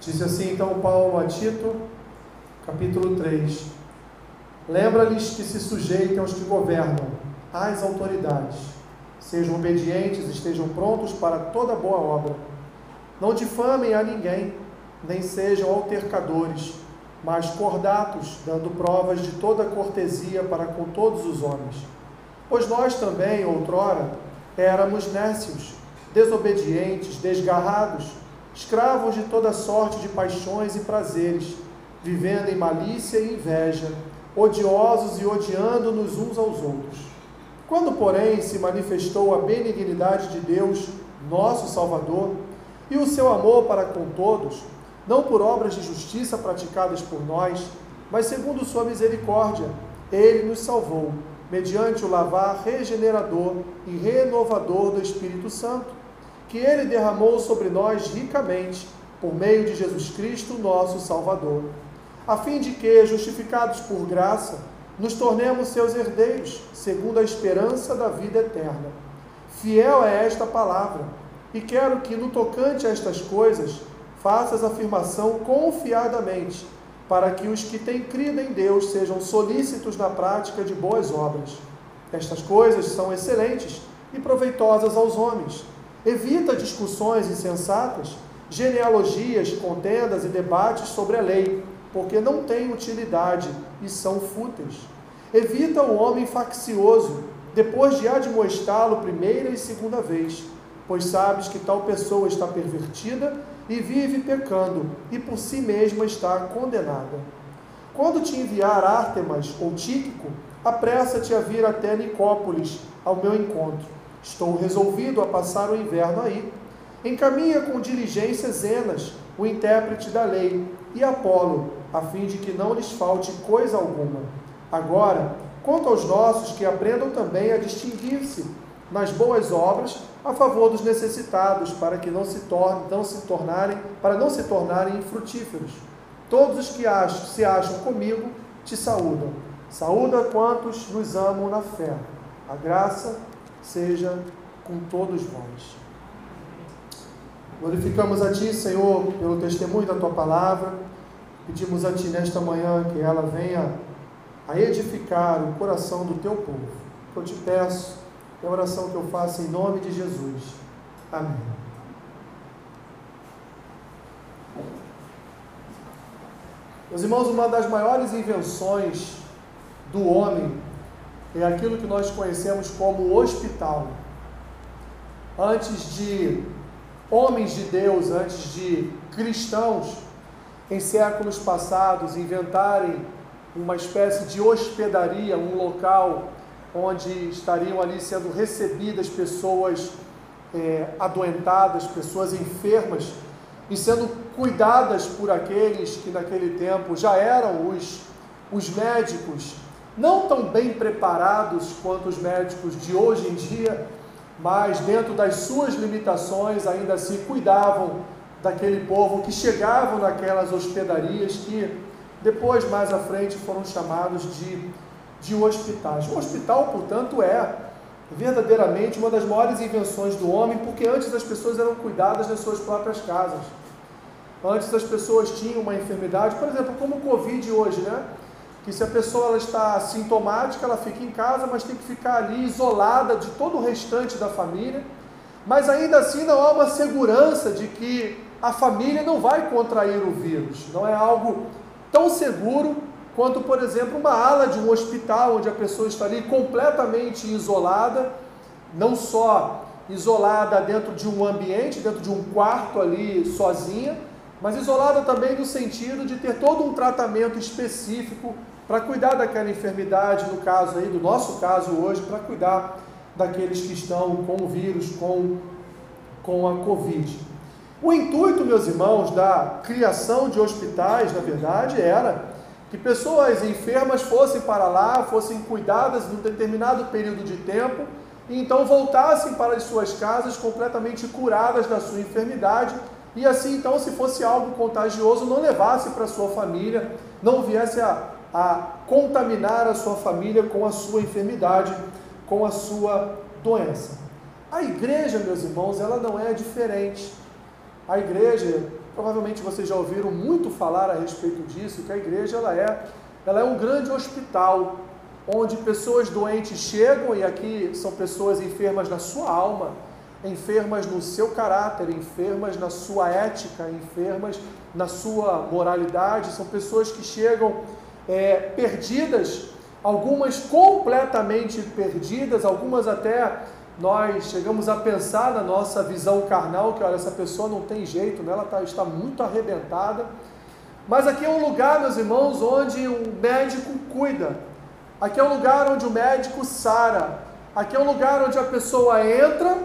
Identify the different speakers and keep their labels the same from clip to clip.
Speaker 1: Diz assim então Paulo a Tito, capítulo 3: Lembra-lhes que se sujeitem aos que governam, às autoridades, sejam obedientes, estejam prontos para toda boa obra. Não difamem a ninguém, nem sejam altercadores, mas cordatos, dando provas de toda cortesia para com todos os homens. Pois nós também, outrora, éramos nécios, desobedientes, desgarrados, escravos de toda sorte de paixões e prazeres, vivendo em malícia e inveja, odiosos e odiando-nos uns aos outros. Quando, porém, se manifestou a benignidade de Deus, nosso Salvador, e o seu amor para com todos, não por obras de justiça praticadas por nós, mas segundo sua misericórdia, ele nos salvou, mediante o lavar regenerador e renovador do Espírito Santo que ele derramou sobre nós ricamente, por meio de Jesus Cristo, nosso Salvador, a fim de que, justificados por graça, nos tornemos seus herdeiros, segundo a esperança da vida eterna. Fiel é esta palavra, e quero que, no tocante a estas coisas, faças afirmação confiadamente, para que os que têm crido em Deus sejam solícitos na prática de boas obras. Estas coisas são excelentes e proveitosas aos homens Evita discussões insensatas, genealogias, contendas e debates sobre a lei, porque não têm utilidade e são fúteis. Evita o homem faccioso, depois de admoestá-lo primeira e segunda vez, pois sabes que tal pessoa está pervertida e vive pecando, e por si mesma está condenada. Quando te enviar Ártemas ou Tíquico, apressa-te a vir até Nicópolis ao meu encontro Estou resolvido a passar o inverno aí. Encaminha com diligência Zenas, o intérprete da lei, e Apolo, a fim de que não lhes falte coisa alguma. Agora, quanto aos nossos, que aprendam também a distinguir-se nas boas obras a favor dos necessitados, para que não se, torne, não se tornarem, para não se tornarem infrutíferos. Todos os que acham, se acham comigo te saúdam. Saúda quantos nos amam na fé. A graça seja com todos vós. Glorificamos a Ti, Senhor, pelo testemunho da Tua palavra. Pedimos a Ti nesta manhã que ela venha a edificar o coração do Teu povo. Eu te peço, é a oração que eu faço em nome de Jesus. Amém. Meus irmãos, uma das maiores invenções do homem é aquilo que nós conhecemos como hospital. Antes de homens de Deus, antes de cristãos, em séculos passados, inventarem uma espécie de hospedaria, um local onde estariam ali sendo recebidas pessoas é, adoentadas, pessoas enfermas, e sendo cuidadas por aqueles que naquele tempo já eram os, os médicos não tão bem preparados quanto os médicos de hoje em dia, mas dentro das suas limitações ainda assim cuidavam daquele povo que chegavam naquelas hospedarias que depois mais à frente foram chamados de, de hospitais. O hospital, portanto, é verdadeiramente uma das maiores invenções do homem, porque antes as pessoas eram cuidadas nas suas próprias casas. Antes as pessoas tinham uma enfermidade, por exemplo, como o Covid hoje, né? Que se a pessoa ela está sintomática, ela fica em casa, mas tem que ficar ali isolada de todo o restante da família. Mas ainda assim não há uma segurança de que a família não vai contrair o vírus. Não é algo tão seguro quanto, por exemplo, uma ala de um hospital onde a pessoa está ali completamente isolada, não só isolada dentro de um ambiente, dentro de um quarto ali sozinha, mas isolada também no sentido de ter todo um tratamento específico para cuidar daquela enfermidade, no caso aí, do nosso caso hoje, para cuidar daqueles que estão com o vírus, com, com a Covid. O intuito, meus irmãos, da criação de hospitais, na verdade, era que pessoas enfermas fossem para lá, fossem cuidadas num determinado período de tempo e então voltassem para as suas casas completamente curadas da sua enfermidade e assim então, se fosse algo contagioso, não levasse para sua família, não viesse a a contaminar a sua família com a sua enfermidade, com a sua doença. A igreja, meus irmãos, ela não é diferente. A igreja, provavelmente vocês já ouviram muito falar a respeito disso, que a igreja ela é, ela é um grande hospital onde pessoas doentes chegam e aqui são pessoas enfermas na sua alma, enfermas no seu caráter, enfermas na sua ética, enfermas na sua moralidade, são pessoas que chegam é, perdidas, algumas completamente perdidas, algumas até nós chegamos a pensar na nossa visão carnal que olha, essa pessoa não tem jeito, né? ela tá, está muito arrebentada. Mas aqui é um lugar, meus irmãos, onde o médico cuida. Aqui é um lugar onde o médico sara. Aqui é um lugar onde a pessoa entra,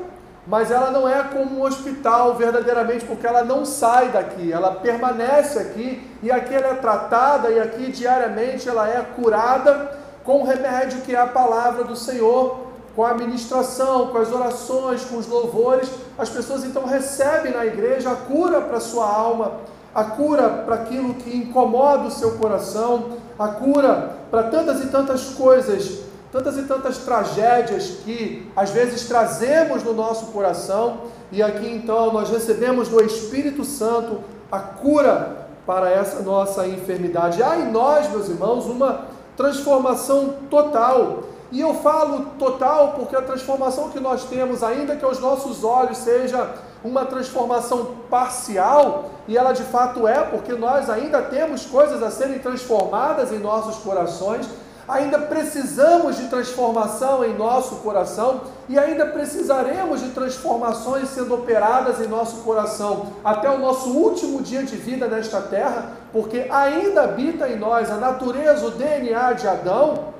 Speaker 1: mas ela não é como um hospital verdadeiramente, porque ela não sai daqui, ela permanece aqui e aqui ela é tratada e aqui diariamente ela é curada com o remédio que é a palavra do Senhor com a administração, com as orações, com os louvores, as pessoas então recebem na igreja a cura para sua alma, a cura para aquilo que incomoda o seu coração, a cura para tantas e tantas coisas, tantas e tantas tragédias que às vezes trazemos no nosso coração, e aqui então nós recebemos do Espírito Santo a cura para essa nossa enfermidade. Há em nós, meus irmãos, uma transformação total e eu falo total porque a transformação que nós temos, ainda que aos nossos olhos seja uma transformação parcial, e ela de fato é, porque nós ainda temos coisas a serem transformadas em nossos corações, ainda precisamos de transformação em nosso coração e ainda precisaremos de transformações sendo operadas em nosso coração até o nosso último dia de vida nesta terra, porque ainda habita em nós a natureza, o DNA de Adão.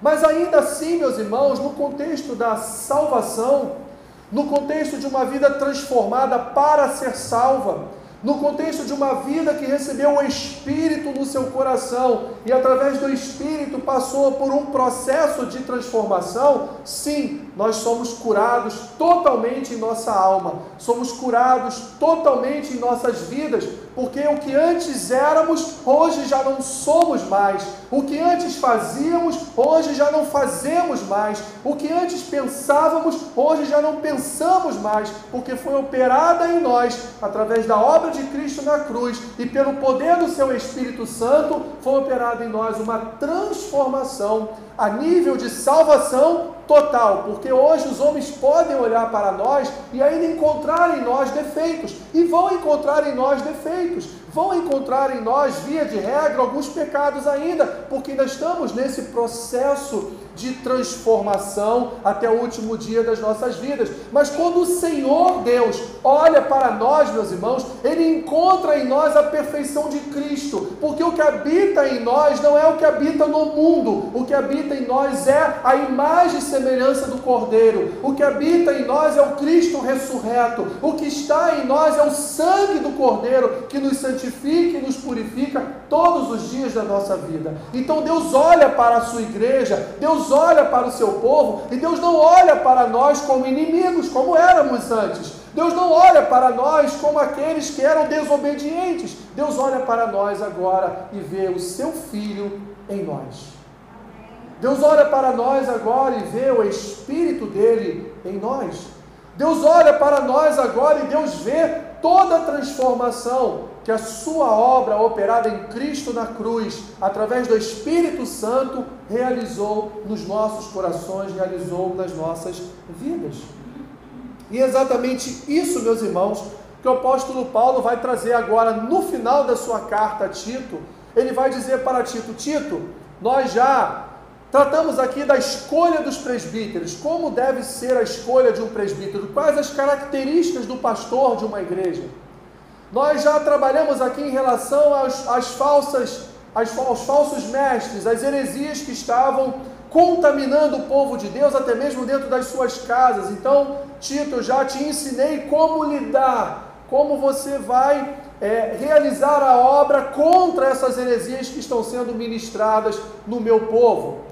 Speaker 1: Mas ainda assim, meus irmãos, no contexto da salvação, no contexto de uma vida transformada para ser salva, no contexto de uma vida que recebeu o Espírito no seu coração e através do Espírito passou por um processo de transformação, sim, nós somos curados totalmente em nossa alma, somos curados totalmente em nossas vidas, porque o que antes éramos, hoje já não somos mais. O que antes fazíamos, hoje já não fazemos mais. O que antes pensávamos, hoje já não pensamos mais, porque foi operada em nós, através da obra de Cristo na cruz e pelo poder do seu Espírito Santo, foi operada em nós uma transformação a nível de salvação total, porque hoje os homens podem olhar para nós e ainda encontrar em nós defeitos, e vão encontrar em nós defeitos, vão encontrar em nós, via de regra, alguns pecados ainda, porque ainda estamos nesse processo de transformação até o último dia das nossas vidas. Mas quando o Senhor Deus olha para nós, meus irmãos, Ele encontra em nós a perfeição de Cristo, porque o que habita em nós não é o que habita no mundo, o que habita em nós é a imagem e semelhança do Cordeiro, o que habita em nós é o Cristo ressurreto, o que está em nós é o sangue do Cordeiro que nos santifica e nos purifica todos os dias da nossa vida. Então Deus olha para a sua igreja, Deus Deus olha para o seu povo e Deus não olha para nós como inimigos, como éramos antes. Deus não olha para nós como aqueles que eram desobedientes. Deus olha para nós agora e vê o seu filho em nós. Deus olha para nós agora e vê o Espírito dele em nós. Deus olha para nós agora e Deus vê toda transformação que a sua obra operada em Cristo na cruz, através do Espírito Santo, realizou nos nossos corações, realizou nas nossas vidas. E é exatamente isso, meus irmãos, que o apóstolo Paulo vai trazer agora no final da sua carta a Tito. Ele vai dizer para Tito: Tito, nós já Tratamos aqui da escolha dos presbíteros, como deve ser a escolha de um presbítero, quais as características do pastor de uma igreja. Nós já trabalhamos aqui em relação às, às falsas, às, aos falsos mestres, às heresias que estavam contaminando o povo de Deus, até mesmo dentro das suas casas. Então, Tito, já te ensinei como lidar, como você vai é, realizar a obra contra essas heresias que estão sendo ministradas no meu povo.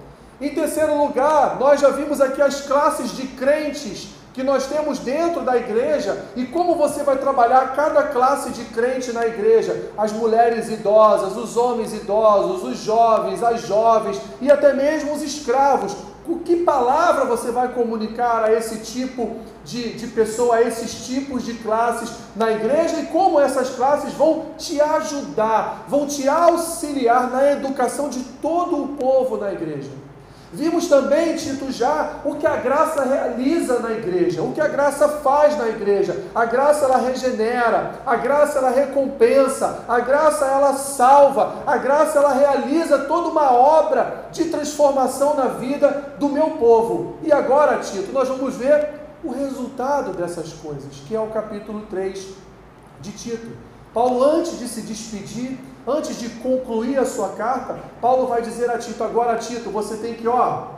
Speaker 1: Em terceiro lugar, nós já vimos aqui as classes de crentes que nós temos dentro da igreja e como você vai trabalhar cada classe de crente na igreja: as mulheres idosas, os homens idosos, os jovens, as jovens e até mesmo os escravos. O que palavra você vai comunicar a esse tipo de, de pessoa, a esses tipos de classes na igreja e como essas classes vão te ajudar, vão te auxiliar na educação de todo o povo na igreja. Vimos também, Tito, já o que a graça realiza na igreja, o que a graça faz na igreja. A graça ela regenera, a graça ela recompensa, a graça ela salva, a graça ela realiza toda uma obra de transformação na vida do meu povo. E agora, Tito, nós vamos ver o resultado dessas coisas, que é o capítulo 3 de Tito. Paulo, antes de se despedir, Antes de concluir a sua carta, Paulo vai dizer a Tito: agora, Tito, você tem que, ó,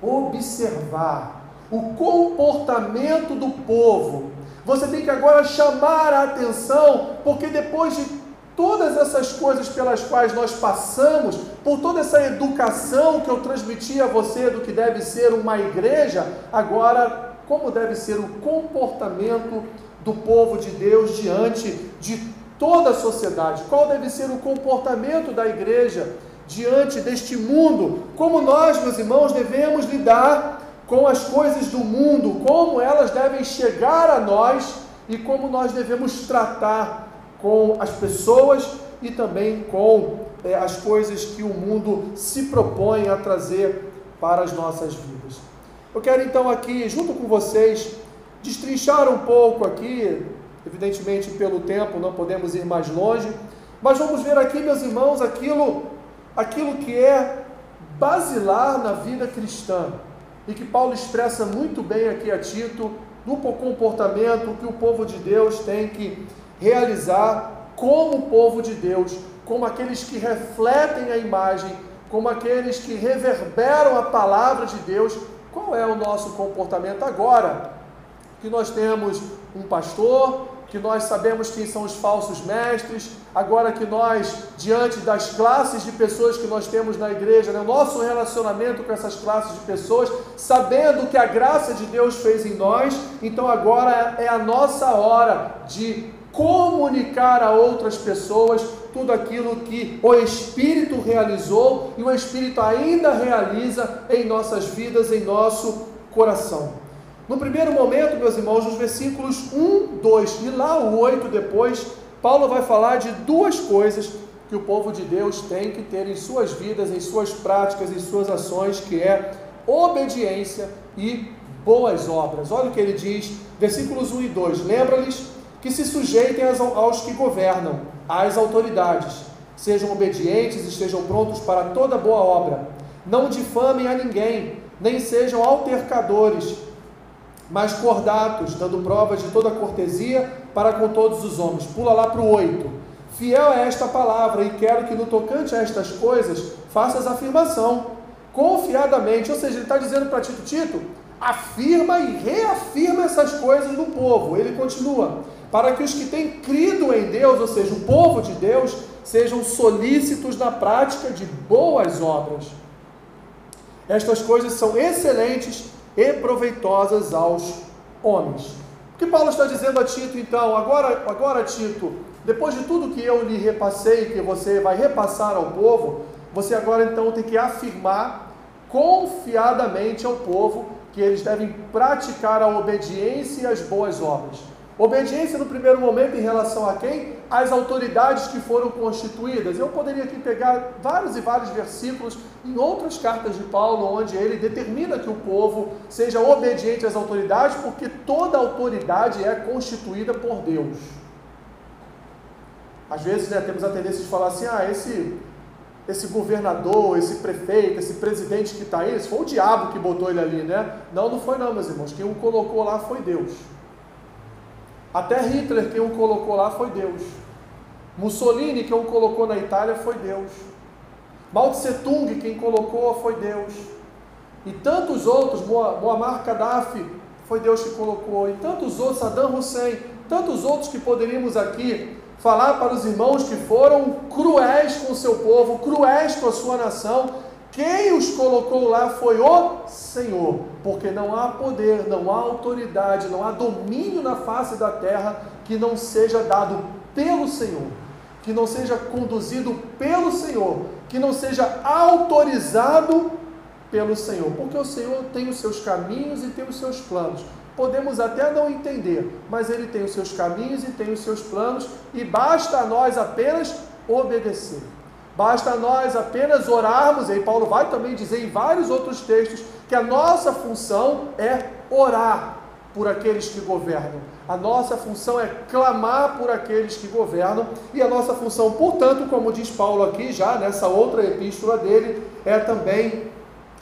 Speaker 1: observar o comportamento do povo. Você tem que agora chamar a atenção, porque depois de todas essas coisas pelas quais nós passamos, por toda essa educação que eu transmiti a você do que deve ser uma igreja, agora, como deve ser o comportamento do povo de Deus diante de toda a sociedade, qual deve ser o comportamento da igreja diante deste mundo, como nós, meus irmãos, devemos lidar com as coisas do mundo, como elas devem chegar a nós e como nós devemos tratar com as pessoas e também com é, as coisas que o mundo se propõe a trazer para as nossas vidas. Eu quero então aqui, junto com vocês, destrinchar um pouco aqui Evidentemente, pelo tempo, não podemos ir mais longe, mas vamos ver aqui, meus irmãos, aquilo, aquilo que é basilar na vida cristã e que Paulo expressa muito bem aqui a Tito no comportamento que o povo de Deus tem que realizar como povo de Deus, como aqueles que refletem a imagem, como aqueles que reverberam a palavra de Deus. Qual é o nosso comportamento agora? Que nós temos um pastor, que nós sabemos quem são os falsos mestres, agora que nós, diante das classes de pessoas que nós temos na igreja, né, nosso relacionamento com essas classes de pessoas, sabendo que a graça de Deus fez em nós, então agora é a nossa hora de comunicar a outras pessoas tudo aquilo que o Espírito realizou e o Espírito ainda realiza em nossas vidas, em nosso coração. No primeiro momento, meus irmãos, nos versículos 1, 2 e lá o 8 depois, Paulo vai falar de duas coisas que o povo de Deus tem que ter em suas vidas, em suas práticas, em suas ações, que é obediência e boas obras. Olha o que ele diz, versículos 1 e 2: Lembra-lhes que se sujeitem aos que governam, às autoridades, sejam obedientes, estejam prontos para toda boa obra, não difamem a ninguém, nem sejam altercadores mas cordatos, dando provas de toda cortesia para com todos os homens. Pula lá para o 8. Fiel é esta palavra, e quero que no tocante a estas coisas faças afirmação, confiadamente. Ou seja, ele está dizendo para Tito: Tito, afirma e reafirma essas coisas no povo. Ele continua: para que os que têm crido em Deus, ou seja, o povo de Deus, sejam solícitos na prática de boas obras. Estas coisas são excelentes e proveitosas aos homens. O que Paulo está dizendo a Tito então? Agora, agora Tito, depois de tudo que eu lhe repassei, que você vai repassar ao povo, você agora então tem que afirmar confiadamente ao povo que eles devem praticar a obediência e as boas obras. Obediência no primeiro momento em relação a quem? As autoridades que foram constituídas. Eu poderia aqui pegar vários e vários versículos em outras cartas de Paulo, onde ele determina que o povo seja obediente às autoridades, porque toda autoridade é constituída por Deus. Às vezes né, temos a tendência de falar assim: ah, esse, esse governador, esse prefeito, esse presidente que está aí, esse foi o diabo que botou ele ali, né? Não, não foi não, meus irmãos. Quem o colocou lá foi Deus. Até Hitler, quem o colocou lá foi Deus. Mussolini, quem o colocou na Itália, foi Deus. Mao Tse Tung, quem colocou foi Deus. E tantos outros, Muammar Gaddafi, foi Deus que colocou. E tantos outros, Saddam Hussein, tantos outros que poderíamos aqui falar para os irmãos que foram cruéis com o seu povo, cruéis com a sua nação, quem os colocou lá foi o Senhor, porque não há poder, não há autoridade, não há domínio na face da terra que não seja dado pelo Senhor, que não seja conduzido pelo Senhor, que não seja autorizado pelo Senhor, porque o Senhor tem os seus caminhos e tem os seus planos. Podemos até não entender, mas Ele tem os seus caminhos e tem os seus planos, e basta a nós apenas obedecer. Basta nós apenas orarmos, e Paulo vai também dizer em vários outros textos que a nossa função é orar por aqueles que governam. A nossa função é clamar por aqueles que governam, e a nossa função, portanto, como diz Paulo aqui, já nessa outra epístola dele, é também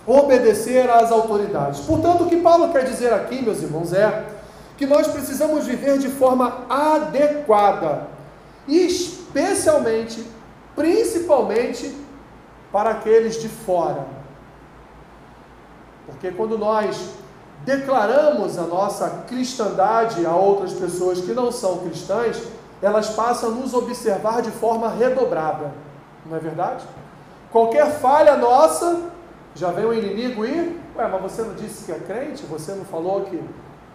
Speaker 1: obedecer às autoridades. Portanto, o que Paulo quer dizer aqui, meus irmãos, é que nós precisamos viver de forma adequada, especialmente, principalmente, para aqueles de fora. Porque quando nós declaramos a nossa cristandade a outras pessoas que não são cristãs, elas passam a nos observar de forma redobrada. Não é verdade? Qualquer falha nossa, já vem o inimigo e, ué, mas você não disse que é crente? Você não falou que,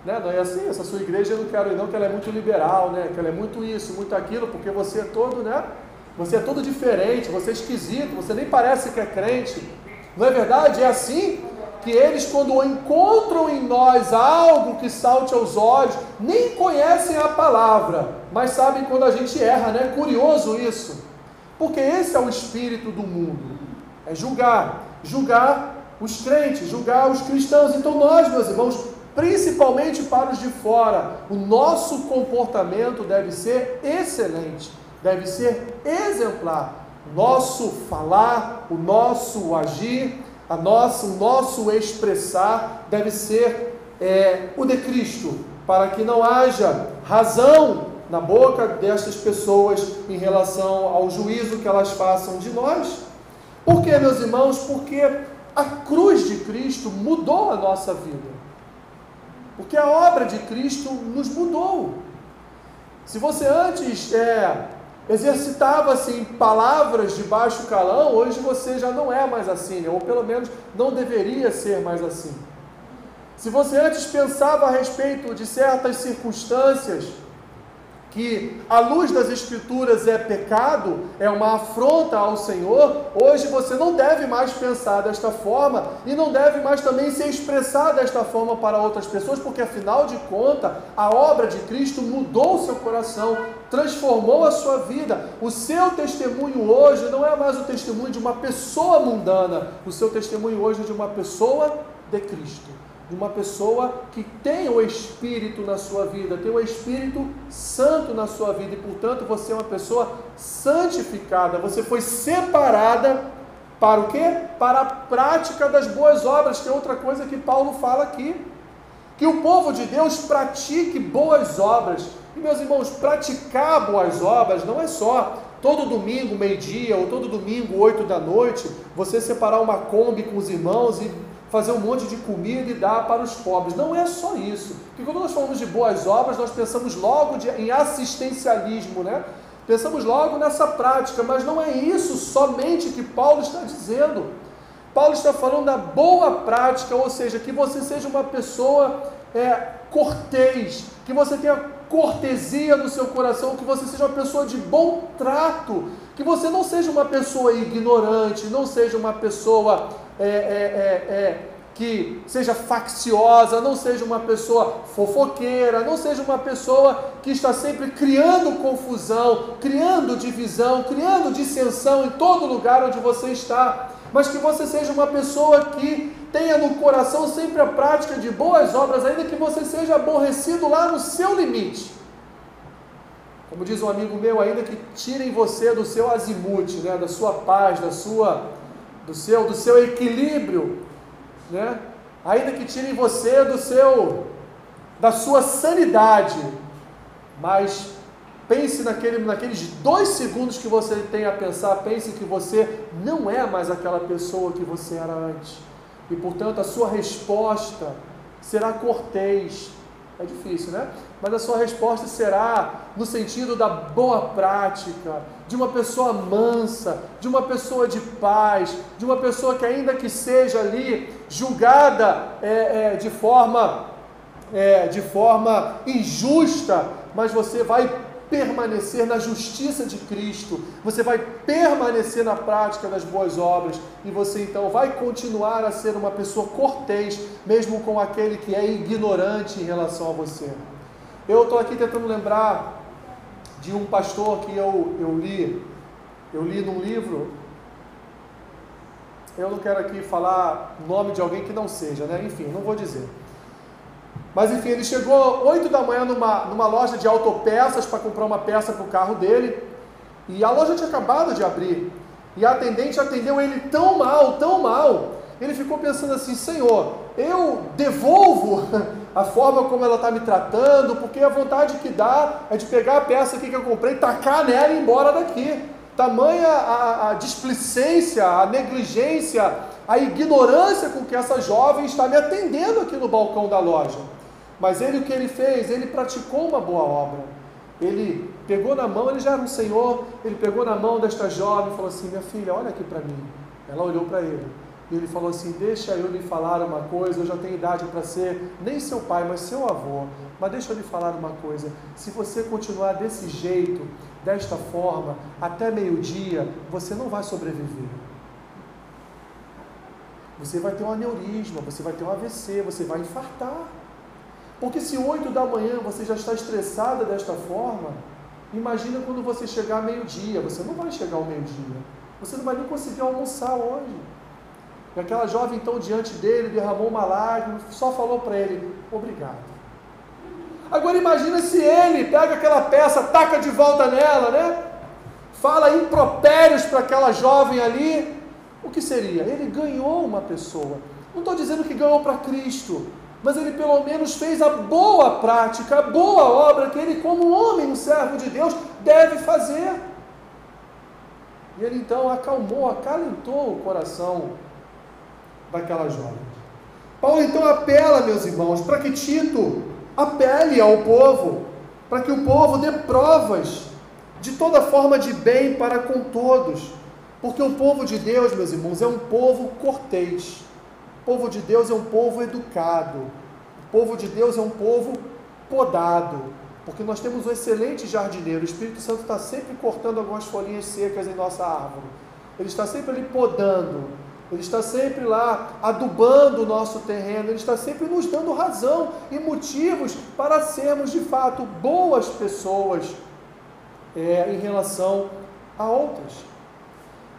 Speaker 1: né, não é assim, essa sua igreja eu não quero ir não, que ela é muito liberal, né, que ela é muito isso, muito aquilo, porque você é todo, né, você é todo diferente, você é esquisito, você nem parece que é crente. Não é verdade? É assim que eles, quando encontram em nós algo que salte aos olhos, nem conhecem a palavra, mas sabem quando a gente erra, né? Curioso isso. Porque esse é o espírito do mundo. É julgar, julgar os crentes, julgar os cristãos. Então nós, meus irmãos, principalmente para os de fora, o nosso comportamento deve ser excelente, deve ser exemplar. Nosso falar, o nosso agir, a nossa, o nosso expressar deve ser é, o de Cristo, para que não haja razão na boca destas pessoas em relação ao juízo que elas façam de nós. Por quê, meus irmãos? Porque a cruz de Cristo mudou a nossa vida. Porque a obra de Cristo nos mudou. Se você antes é, exercitava-se em palavras de baixo calão, hoje você já não é mais assim, né? ou pelo menos não deveria ser mais assim. Se você antes pensava a respeito de certas circunstâncias, que a luz das Escrituras é pecado, é uma afronta ao Senhor, hoje você não deve mais pensar desta forma e não deve mais também se expressar desta forma para outras pessoas, porque afinal de contas, a obra de Cristo mudou o seu coração, transformou a sua vida. O seu testemunho hoje não é mais o testemunho de uma pessoa mundana, o seu testemunho hoje é de uma pessoa de Cristo de uma pessoa que tem o Espírito na sua vida, tem o Espírito Santo na sua vida e, portanto, você é uma pessoa santificada, você foi separada para o quê? Para a prática das boas obras, que é outra coisa que Paulo fala aqui. Que o povo de Deus pratique boas obras. E, meus irmãos, praticar boas obras não é só todo domingo, meio-dia, ou todo domingo, oito da noite, você separar uma Kombi com os irmãos e fazer um monte de comida e dar para os pobres. Não é só isso. Porque quando nós falamos de boas obras, nós pensamos logo de, em assistencialismo, né? Pensamos logo nessa prática, mas não é isso somente que Paulo está dizendo. Paulo está falando da boa prática, ou seja, que você seja uma pessoa é, cortês, que você tenha cortesia no seu coração, que você seja uma pessoa de bom trato, que você não seja uma pessoa ignorante, não seja uma pessoa é, é, é, é, que seja facciosa, não seja uma pessoa fofoqueira, não seja uma pessoa que está sempre criando confusão, criando divisão, criando dissensão em todo lugar onde você está, mas que você seja uma pessoa que tenha no coração sempre a prática de boas obras, ainda que você seja aborrecido lá no seu limite. Como diz um amigo meu, ainda que tirem você do seu azimute, né, da sua paz, da sua do seu, do seu equilíbrio, né? ainda que tirem você do seu, da sua sanidade, mas pense naquele, naqueles dois segundos que você tem a pensar, pense que você não é mais aquela pessoa que você era antes, e portanto a sua resposta será cortês, é difícil, né? Mas a sua resposta será no sentido da boa prática, de uma pessoa mansa, de uma pessoa de paz, de uma pessoa que, ainda que seja ali julgada é, é, de, forma, é, de forma injusta, mas você vai permanecer na justiça de Cristo, você vai permanecer na prática das boas obras e você então vai continuar a ser uma pessoa cortês, mesmo com aquele que é ignorante em relação a você. Eu estou aqui tentando lembrar de um pastor que eu, eu li, eu li num livro. Eu não quero aqui falar nome de alguém que não seja, né? Enfim, não vou dizer. Mas enfim, ele chegou 8 da manhã numa, numa loja de autopeças para comprar uma peça para o carro dele. E a loja tinha acabado de abrir. E a atendente atendeu ele tão mal, tão mal. Ele ficou pensando assim: Senhor, eu devolvo a forma como ela está me tratando, porque a vontade que dá é de pegar a peça aqui que eu comprei, tacar nela e ir embora daqui. Tamanha a, a displicência, a negligência, a ignorância com que essa jovem está me atendendo aqui no balcão da loja. Mas ele o que ele fez? Ele praticou uma boa obra. Ele pegou na mão, ele já era um senhor, ele pegou na mão desta jovem e falou assim: Minha filha, olha aqui para mim. Ela olhou para ele e ele falou assim: Deixa eu lhe falar uma coisa. Eu já tenho idade para ser nem seu pai, mas seu avô. Mas deixa eu lhe falar uma coisa: se você continuar desse jeito, desta forma, até meio-dia, você não vai sobreviver. Você vai ter um aneurisma, você vai ter um AVC, você vai infartar. Porque se 8 da manhã você já está estressada desta forma, imagina quando você chegar meio-dia, você não vai chegar ao meio-dia. Você não vai nem conseguir almoçar hoje. E aquela jovem então diante dele derramou uma lágrima, só falou para ele: "Obrigado". Agora imagina se ele pega aquela peça, taca de volta nela, né? Fala impropérios para aquela jovem ali. O que seria? Ele ganhou uma pessoa. Não estou dizendo que ganhou para Cristo, mas ele pelo menos fez a boa prática, a boa obra que ele, como homem, um servo de Deus, deve fazer. E ele então acalmou, acalentou o coração daquela jovem. Paulo então apela, meus irmãos, para que Tito apele ao povo, para que o povo dê provas de toda forma de bem para com todos. Porque o povo de Deus, meus irmãos, é um povo cortês. Povo de Deus é um povo educado. O povo de Deus é um povo podado. Porque nós temos um excelente jardineiro. O Espírito Santo está sempre cortando algumas folhinhas secas em nossa árvore. Ele está sempre ali podando. Ele está sempre lá adubando o nosso terreno. Ele está sempre nos dando razão e motivos para sermos de fato boas pessoas é, em relação a outras.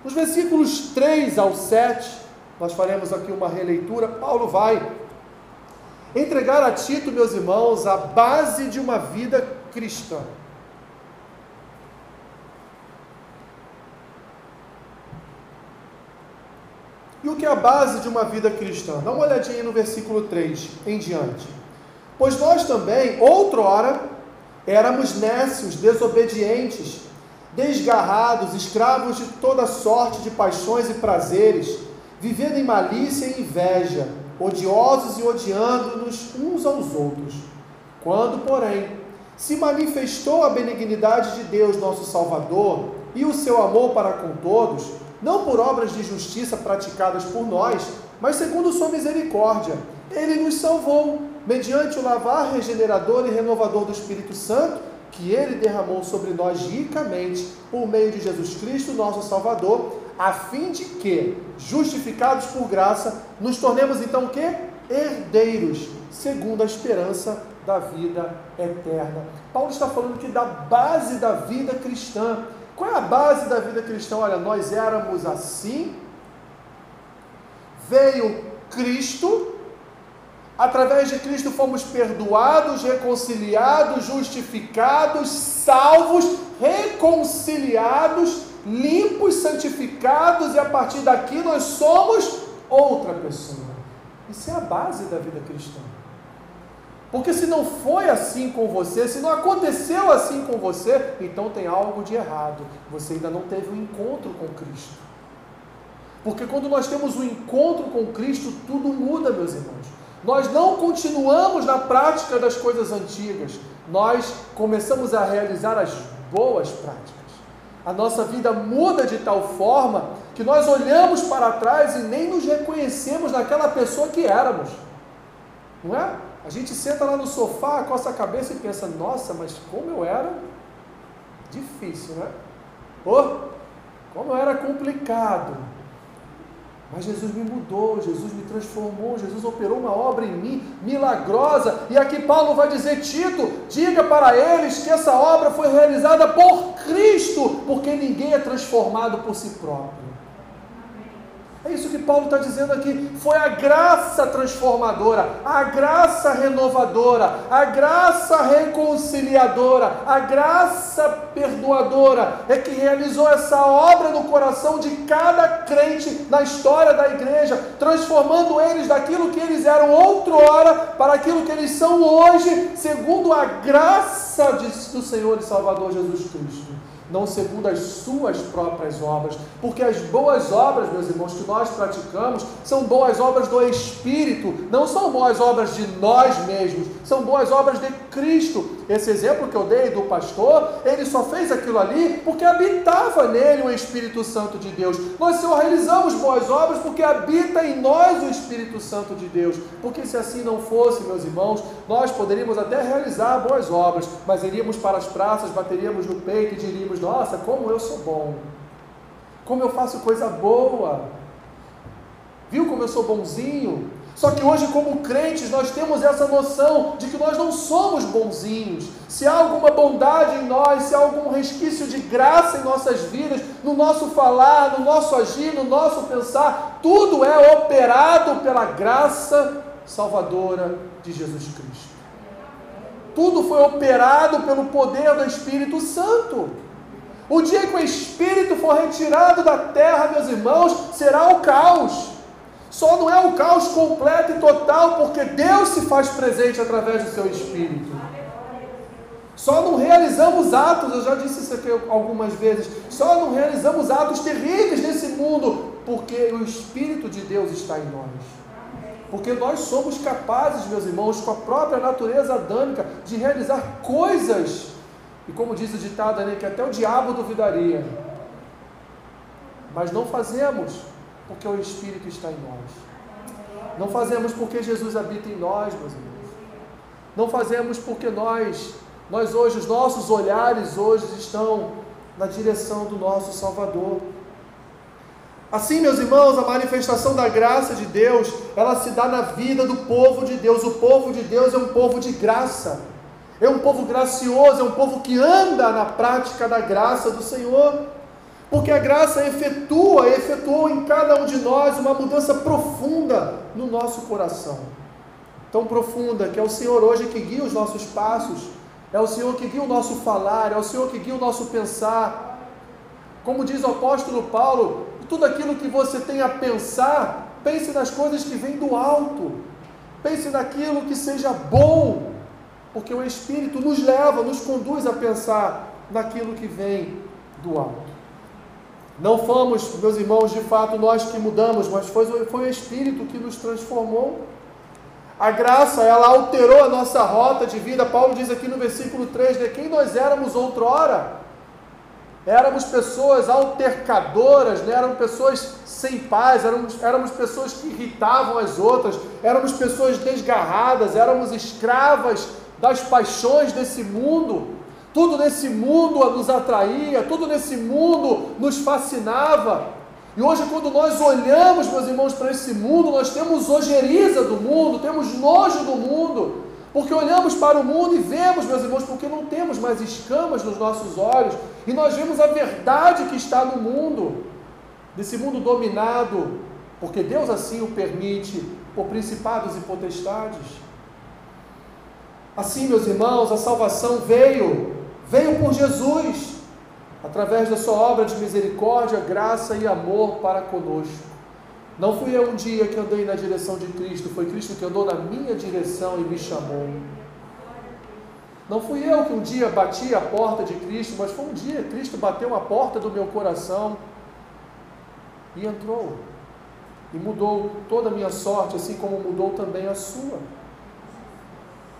Speaker 1: Nos versículos 3 ao 7, nós faremos aqui uma releitura. Paulo vai entregar a Tito, meus irmãos, a base de uma vida cristã. E o que é a base de uma vida cristã? Dá uma olhadinha no versículo 3 em diante. Pois nós também, outrora, éramos nécios, desobedientes, desgarrados, escravos de toda sorte de paixões e prazeres vivendo em malícia e inveja, odiosos e odiando-nos uns aos outros. Quando, porém, se manifestou a benignidade de Deus, nosso Salvador, e o seu amor para com todos, não por obras de justiça praticadas por nós, mas segundo sua misericórdia, ele nos salvou, mediante o lavar regenerador e renovador do Espírito Santo, que ele derramou sobre nós ricamente, por meio de Jesus Cristo, nosso Salvador, a fim de que, justificados por graça, nos tornemos então que? Herdeiros, segundo a esperança da vida eterna. Paulo está falando que da base da vida cristã. Qual é a base da vida cristã? Olha, nós éramos assim, veio Cristo, através de Cristo fomos perdoados, reconciliados, justificados, salvos, reconciliados limpos, santificados, e a partir daqui nós somos outra pessoa. Isso é a base da vida cristã. Porque se não foi assim com você, se não aconteceu assim com você, então tem algo de errado. Você ainda não teve um encontro com Cristo. Porque quando nós temos um encontro com Cristo, tudo muda, meus irmãos. Nós não continuamos na prática das coisas antigas, nós começamos a realizar as boas práticas a nossa vida muda de tal forma que nós olhamos para trás e nem nos reconhecemos naquela pessoa que éramos. Não é? A gente senta lá no sofá, coça a cabeça e pensa: nossa, mas como eu era Difícil, né? Oh, como era complicado. Mas Jesus me mudou, Jesus me transformou, Jesus operou uma obra em mim milagrosa. E aqui Paulo vai dizer: Tito, diga para eles que essa obra foi realizada por Cristo, porque ninguém é transformado por si próprio. É isso que Paulo está dizendo aqui. Foi a graça transformadora, a graça renovadora, a graça reconciliadora, a graça perdoadora é que realizou essa obra no coração de cada crente na história da igreja, transformando eles daquilo que eles eram outrora para aquilo que eles são hoje, segundo a graça do Senhor e Salvador Jesus Cristo não segundo as suas próprias obras, porque as boas obras, meus irmãos, que nós praticamos, são boas obras do Espírito, não são boas obras de nós mesmos, são boas obras de Cristo. Esse exemplo que eu dei do pastor, ele só fez aquilo ali porque habitava nele o Espírito Santo de Deus. Nós só realizamos boas obras porque habita em nós o Espírito Santo de Deus. Porque se assim não fosse, meus irmãos, nós poderíamos até realizar boas obras, mas iríamos para as praças, bateríamos no peito e diríamos: Nossa, como eu sou bom, como eu faço coisa boa. Viu como eu sou bonzinho? Só que hoje, como crentes, nós temos essa noção de que nós não somos bonzinhos. Se há alguma bondade em nós, se há algum resquício de graça em nossas vidas, no nosso falar, no nosso agir, no nosso pensar, tudo é operado pela graça salvadora de Jesus Cristo. Tudo foi operado pelo poder do Espírito Santo. O dia que o Espírito for retirado da terra, meus irmãos, será o caos. Só não é o caos completo e total porque Deus se faz presente através do seu Espírito. Só não realizamos atos, eu já disse isso aqui algumas vezes, só não realizamos atos terríveis nesse mundo porque o Espírito de Deus está em nós. Porque nós somos capazes, meus irmãos, com a própria natureza adâmica, de realizar coisas, e como diz o ditado, né, que até o diabo duvidaria. Mas não fazemos, porque o Espírito está em nós. Não fazemos porque Jesus habita em nós, meus irmãos. Não fazemos porque nós, nós hoje, os nossos olhares hoje estão na direção do nosso Salvador. Assim, meus irmãos, a manifestação da graça de Deus, ela se dá na vida do povo de Deus. O povo de Deus é um povo de graça. É um povo gracioso, é um povo que anda na prática da graça do Senhor. Porque a graça efetua, efetuou em cada um de nós uma mudança profunda no nosso coração. Tão profunda que é o Senhor hoje que guia os nossos passos, é o Senhor que guia o nosso falar, é o Senhor que guia o nosso pensar. Como diz o apóstolo Paulo, tudo aquilo que você tem a pensar, pense nas coisas que vêm do alto. Pense naquilo que seja bom, porque o Espírito nos leva, nos conduz a pensar naquilo que vem do alto. Não fomos, meus irmãos, de fato nós que mudamos, mas foi, foi o Espírito que nos transformou. A graça, ela alterou a nossa rota de vida. Paulo diz aqui no versículo 3: de quem nós éramos outrora. Éramos pessoas altercadoras, né? pessoas sem paz, éramos, éramos pessoas que irritavam as outras, éramos pessoas desgarradas, éramos escravas das paixões desse mundo. Tudo nesse mundo nos atraía, tudo nesse mundo nos fascinava. E hoje, quando nós olhamos, meus irmãos, para esse mundo, nós temos ojeriza do mundo, temos nojo do mundo, porque olhamos para o mundo e vemos, meus irmãos, porque não temos mais escamas nos nossos olhos, e nós vemos a verdade que está no mundo, desse mundo dominado, porque Deus assim o permite, por principados e potestades. Assim, meus irmãos, a salvação veio Veio por Jesus, através da sua obra de misericórdia, graça e amor para conosco. Não fui eu um dia que andei na direção de Cristo, foi Cristo que andou na minha direção e me chamou. Não fui eu que um dia bati a porta de Cristo, mas foi um dia que Cristo bateu a porta do meu coração e entrou. E mudou toda a minha sorte, assim como mudou também a sua.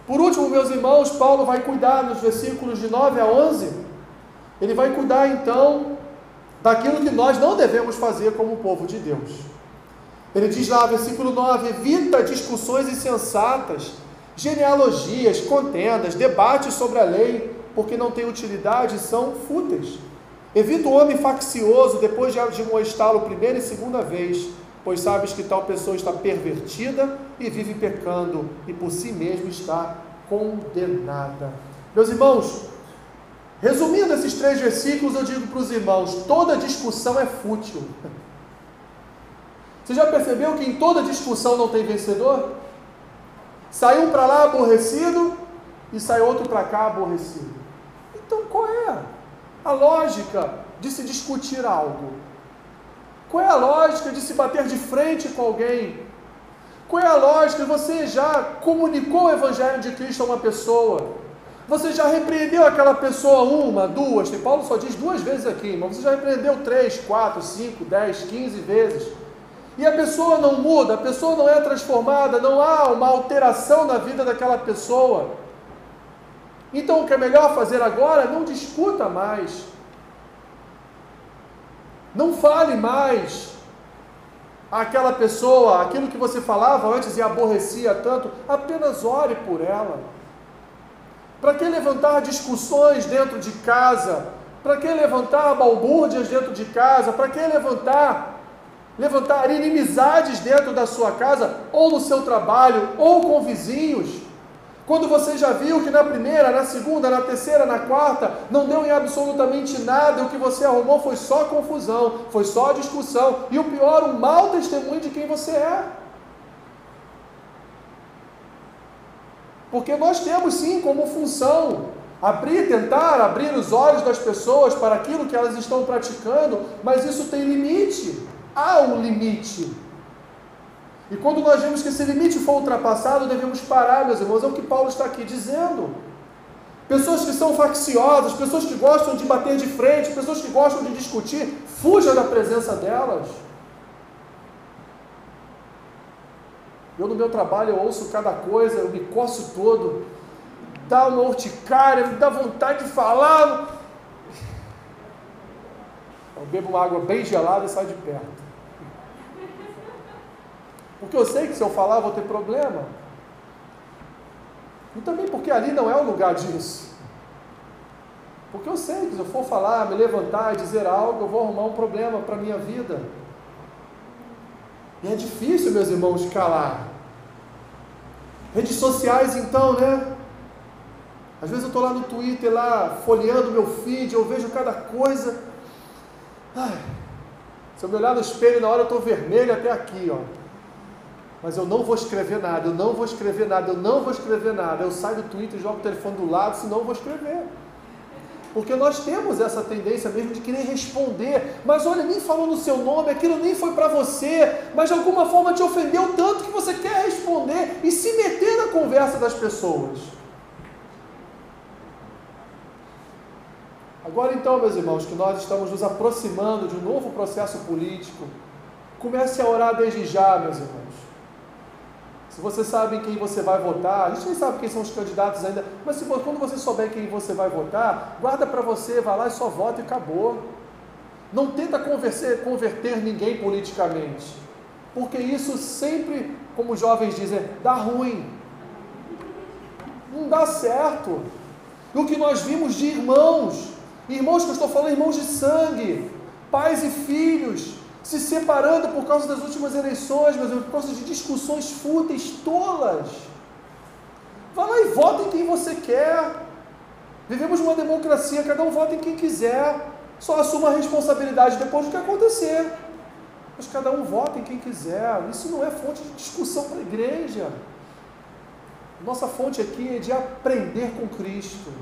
Speaker 1: Por último, meus irmãos, Paulo vai cuidar nos versículos de 9 a 11. Ele vai cuidar então daquilo que nós não devemos fazer como povo de Deus. Ele diz lá, versículo 9: evita discussões insensatas, genealogias, contendas, debates sobre a lei, porque não têm utilidade e são fúteis. Evita o homem faccioso depois de admoestá-lo primeira e segunda vez, pois sabes que tal pessoa está pervertida e vive pecando e por si mesmo está condenada. Meus irmãos, resumindo esses três versículos, eu digo para os irmãos: toda discussão é fútil. Você já percebeu que em toda discussão não tem vencedor? Sai um para lá aborrecido e sai outro para cá aborrecido. Então qual é a lógica de se discutir algo? Qual é a lógica de se bater de frente com alguém? Qual é a lógica? Você já comunicou o Evangelho de Cristo a uma pessoa? Você já repreendeu aquela pessoa uma, duas? Tem Paulo só diz duas vezes aqui, mas você já repreendeu três, quatro, cinco, dez, quinze vezes. E a pessoa não muda, a pessoa não é transformada, não há uma alteração na vida daquela pessoa. Então o que é melhor fazer agora? Não discuta mais. Não fale mais aquela pessoa, aquilo que você falava antes e aborrecia tanto, apenas ore por ela. Para que levantar discussões dentro de casa? Para que levantar balbúrdias dentro de casa? Para que levantar levantar inimizades dentro da sua casa, ou no seu trabalho, ou com vizinhos? Quando você já viu que na primeira, na segunda, na terceira, na quarta, não deu em absolutamente nada, o que você arrumou foi só confusão, foi só discussão, e o pior, um mau testemunho de quem você é. Porque nós temos sim como função abrir, tentar abrir os olhos das pessoas para aquilo que elas estão praticando, mas isso tem limite. Há um limite. E quando nós vemos que esse limite for ultrapassado, devemos parar, meus irmãos. É o que Paulo está aqui dizendo. Pessoas que são facciosas, pessoas que gostam de bater de frente, pessoas que gostam de discutir, fuja da presença delas. Eu no meu trabalho eu ouço cada coisa, eu me coço todo, dá uma urticária, me dá vontade de falar. Eu bebo uma água bem gelada e saio de perto. Porque eu sei que se eu falar vou ter problema. E também porque ali não é o lugar disso. Porque eu sei que se eu for falar, me levantar e dizer algo, eu vou arrumar um problema para a minha vida. E é difícil, meus irmãos, calar. Redes sociais, então, né? Às vezes eu estou lá no Twitter, lá, folheando meu feed, eu vejo cada coisa. Ai, se eu me olhar no espelho na hora eu estou vermelho até aqui, ó mas eu não vou escrever nada, eu não vou escrever nada, eu não vou escrever nada. Eu saio do Twitter, jogo o telefone do lado, senão eu vou escrever. Porque nós temos essa tendência mesmo de querer responder, mas olha, nem falou no seu nome, aquilo nem foi para você, mas de alguma forma te ofendeu tanto que você quer responder e se meter na conversa das pessoas. Agora então, meus irmãos, que nós estamos nos aproximando de um novo processo político, comece a orar desde já, meus irmãos. Se você sabe quem você vai votar, a gente nem sabe quem são os candidatos ainda, mas se, quando você souber quem você vai votar, guarda para você, vai lá e só vota e acabou. Não tenta converser, converter ninguém politicamente, porque isso sempre, como os jovens dizem, dá ruim. Não dá certo. E o que nós vimos de irmãos, irmãos que eu estou falando, irmãos de sangue, pais e filhos, se separando por causa das últimas eleições, mas por causa de discussões fúteis, tolas. Vá lá e vota em quem você quer. Vivemos uma democracia, cada um vota em quem quiser. Só assuma a responsabilidade depois do que acontecer. Mas cada um vota em quem quiser. Isso não é fonte de discussão para a igreja. Nossa fonte aqui é de aprender com Cristo.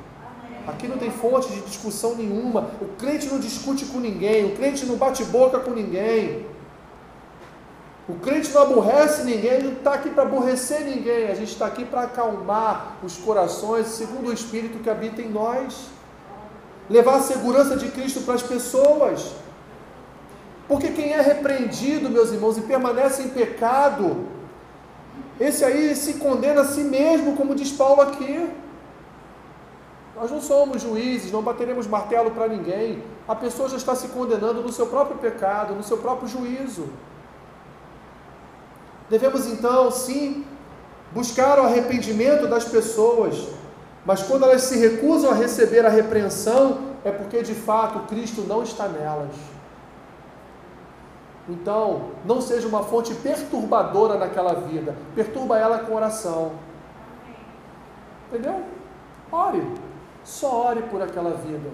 Speaker 1: Aqui não tem fonte de discussão nenhuma. O crente não discute com ninguém. O crente não bate boca com ninguém. O crente não aborrece ninguém. Ele não está aqui para aborrecer ninguém. A gente está aqui para acalmar os corações, segundo o Espírito que habita em nós. Levar a segurança de Cristo para as pessoas. Porque quem é repreendido, meus irmãos, e permanece em pecado, esse aí se condena a si mesmo, como diz Paulo aqui. Nós não somos juízes, não bateremos martelo para ninguém. A pessoa já está se condenando no seu próprio pecado, no seu próprio juízo. Devemos então, sim, buscar o arrependimento das pessoas, Mas quando elas se recusam a receber a repreensão, é porque de fato Cristo não está nelas. Então, não seja uma fonte perturbadora naquela vida. Perturba ela com oração. Entendeu? Ore. Só ore por aquela vida.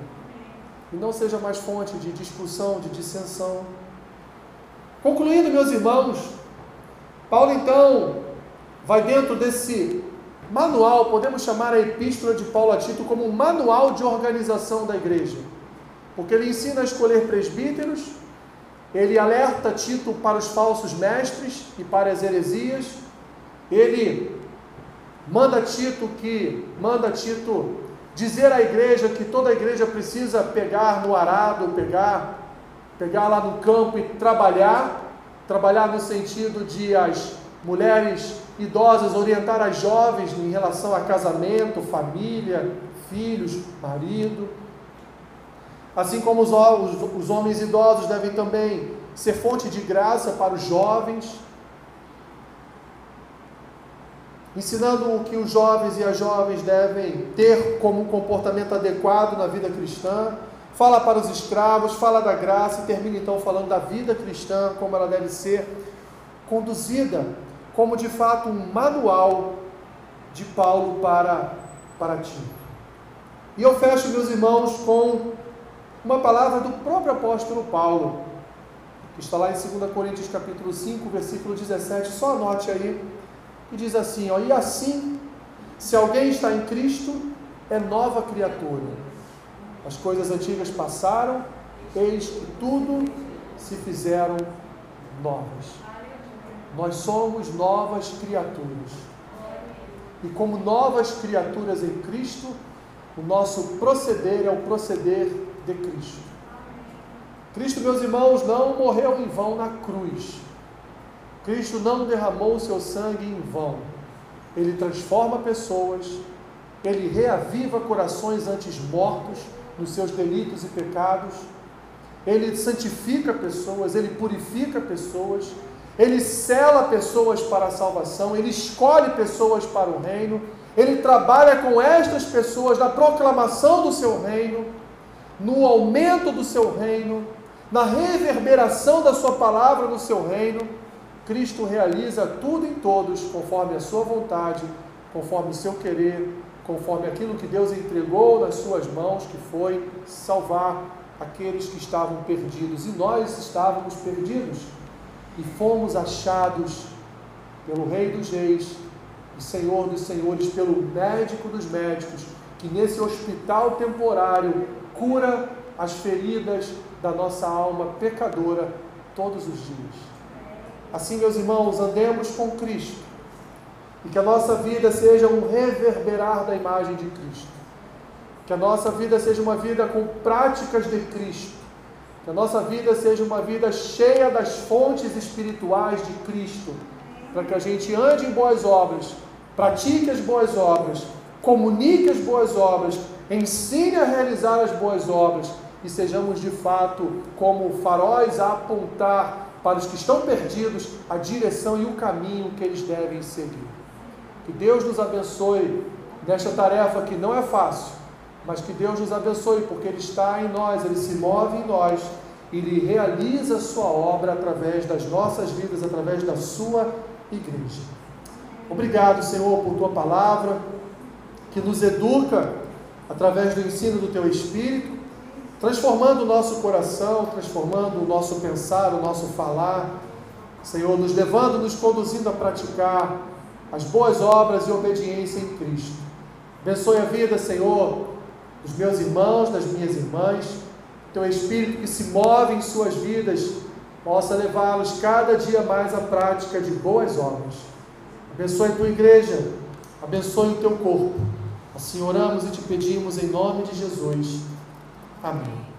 Speaker 1: E não seja mais fonte de discussão, de dissensão. Concluindo, meus irmãos, Paulo então vai dentro desse manual, podemos chamar a epístola de Paulo a Tito como um manual de organização da igreja. Porque ele ensina a escolher presbíteros, ele alerta Tito para os falsos mestres e para as heresias, ele manda Tito que manda Tito dizer à igreja que toda a igreja precisa pegar no arado, pegar pegar lá no campo e trabalhar, trabalhar no sentido de as mulheres idosas orientar as jovens em relação a casamento, família, filhos, marido. Assim como os, os, os homens idosos devem também ser fonte de graça para os jovens, ensinando o que os jovens e as jovens devem ter como um comportamento adequado na vida cristã. Fala para os escravos, fala da graça e termina então falando da vida cristã, como ela deve ser conduzida, como de fato um manual de Paulo para, para Tito. E eu fecho, meus irmãos, com uma palavra do próprio apóstolo Paulo, que está lá em 2 Coríntios capítulo 5, versículo 17, só anote aí, e diz assim, ó, e assim, se alguém está em Cristo, é nova criatura. As coisas antigas passaram, eis que tudo se fizeram novas. Nós somos novas criaturas. E como novas criaturas em Cristo, o nosso proceder é o proceder de Cristo. Cristo, meus irmãos, não morreu em vão na cruz. Cristo não derramou o seu sangue em vão. Ele transforma pessoas, ele reaviva corações antes mortos nos seus delitos e pecados. Ele santifica pessoas, ele purifica pessoas, ele cela pessoas para a salvação, ele escolhe pessoas para o reino, ele trabalha com estas pessoas na proclamação do seu reino, no aumento do seu reino, na reverberação da Sua palavra no seu reino, Cristo realiza tudo em todos conforme a Sua vontade, conforme o seu querer, conforme aquilo que Deus entregou nas Suas mãos, que foi salvar aqueles que estavam perdidos. E nós estávamos perdidos e fomos achados pelo Rei dos Reis e Senhor dos Senhores, pelo médico dos médicos, que nesse hospital temporário cura as feridas da nossa alma pecadora todos os dias. Assim, meus irmãos, andemos com Cristo e que a nossa vida seja um reverberar da imagem de Cristo. Que a nossa vida seja uma vida com práticas de Cristo. Que a nossa vida seja uma vida cheia das fontes espirituais de Cristo. Para que a gente ande em boas obras, pratique as boas obras, comunique as boas obras, ensine a realizar as boas obras e sejamos de fato como faróis a apontar para os que estão perdidos a direção e o caminho que eles devem seguir. Que Deus nos abençoe nesta tarefa que não é fácil, mas que Deus nos abençoe, porque Ele está em nós, Ele se move em nós, Ele realiza a sua obra através das nossas vidas, através da sua igreja. Obrigado, Senhor, por tua palavra, que nos educa através do ensino do teu Espírito transformando o nosso coração, transformando o nosso pensar, o nosso falar, Senhor, nos levando, nos conduzindo a praticar as boas obras e obediência em Cristo. Abençoe a vida, Senhor, dos meus irmãos, das minhas irmãs, teu Espírito que se move em suas vidas, possa levá-los cada dia mais à prática de boas obras. Abençoe tua igreja, abençoe o teu corpo. Assim oramos e te pedimos em nome de Jesus. Amém.